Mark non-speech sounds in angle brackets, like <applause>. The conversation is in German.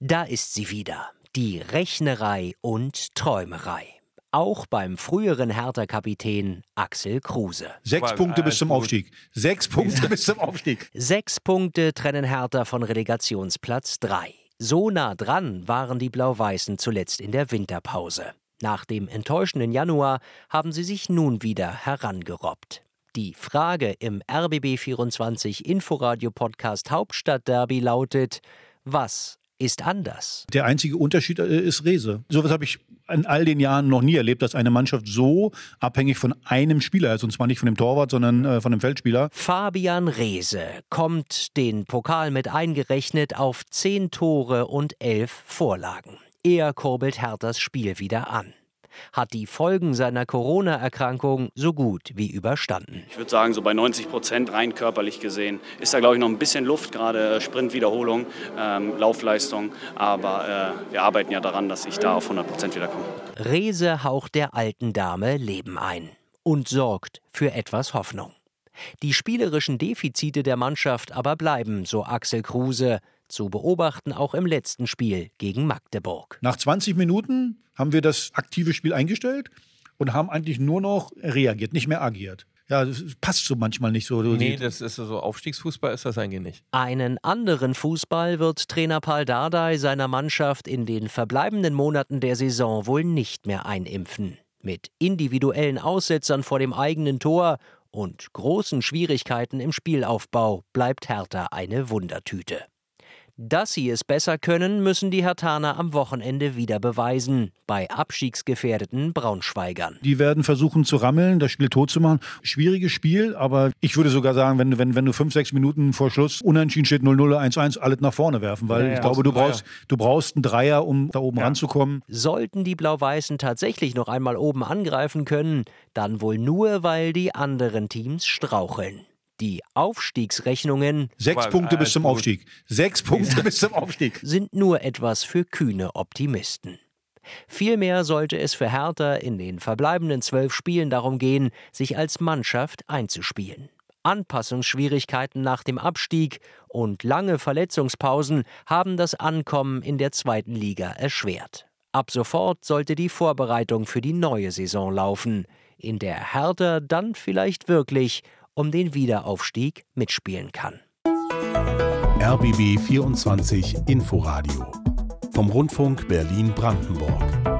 Da ist sie wieder, die Rechnerei und Träumerei. Auch beim früheren Hertha-Kapitän Axel Kruse. Sechs Punkte bis zum Aufstieg. Sechs Punkte bis zum Aufstieg. Sechs Punkte trennen Hertha von Relegationsplatz 3. So nah dran waren die Blau-Weißen zuletzt in der Winterpause. Nach dem enttäuschenden Januar haben sie sich nun wieder herangerobbt. Die Frage im RBB24 Inforadio Podcast Hauptstadtderby lautet: Was ist anders? Der einzige Unterschied äh, ist Rese. Sowas habe ich in all den Jahren noch nie erlebt, dass eine Mannschaft so abhängig von einem Spieler ist. Und zwar nicht von dem Torwart, sondern äh, von dem Feldspieler. Fabian Rehse kommt, den Pokal mit eingerechnet, auf zehn Tore und elf Vorlagen. Er kurbelt Herthas Spiel wieder an hat die Folgen seiner Corona-Erkrankung so gut wie überstanden. Ich würde sagen, so bei 90 Prozent rein körperlich gesehen ist da, glaube ich, noch ein bisschen Luft, gerade äh, Sprintwiederholung, ähm, Laufleistung. Aber äh, wir arbeiten ja daran, dass ich da auf 100 Prozent wiederkomme. Rese haucht der alten Dame Leben ein und sorgt für etwas Hoffnung. Die spielerischen Defizite der Mannschaft aber bleiben, so Axel Kruse, zu beobachten auch im letzten Spiel gegen Magdeburg. Nach 20 Minuten haben wir das aktive Spiel eingestellt und haben eigentlich nur noch reagiert, nicht mehr agiert. Ja, das passt so manchmal nicht so. Nee, das ist so Aufstiegsfußball ist das eigentlich nicht. Einen anderen Fußball wird Trainer Paul Dardai seiner Mannschaft in den verbleibenden Monaten der Saison wohl nicht mehr einimpfen. Mit individuellen Aussetzern vor dem eigenen Tor und großen Schwierigkeiten im Spielaufbau bleibt Hertha eine Wundertüte. Dass sie es besser können, müssen die Hertaner am Wochenende wieder beweisen. Bei abstiegsgefährdeten Braunschweigern. Die werden versuchen zu rammeln, das Spiel tot zu machen. Schwieriges Spiel, aber ich würde sogar sagen, wenn, wenn, wenn du fünf, sechs Minuten vor Schluss unentschieden steht 0-0, 1-1, alles nach vorne werfen. Weil ja, ja, ich glaube, du brauchst, du brauchst einen Dreier, um da oben ja. ranzukommen. Sollten die Blau-Weißen tatsächlich noch einmal oben angreifen können, dann wohl nur, weil die anderen Teams straucheln. Die Aufstiegsrechnungen Sechs Punkte bis zum Aufstieg. Sechs Punkte bis zum Aufstieg. <laughs> sind nur etwas für kühne Optimisten. Vielmehr sollte es für Hertha in den verbleibenden zwölf Spielen darum gehen, sich als Mannschaft einzuspielen. Anpassungsschwierigkeiten nach dem Abstieg und lange Verletzungspausen haben das Ankommen in der zweiten Liga erschwert. Ab sofort sollte die Vorbereitung für die neue Saison laufen, in der Hertha dann vielleicht wirklich um den Wiederaufstieg mitspielen kann. RBB 24 Inforadio vom Rundfunk Berlin-Brandenburg.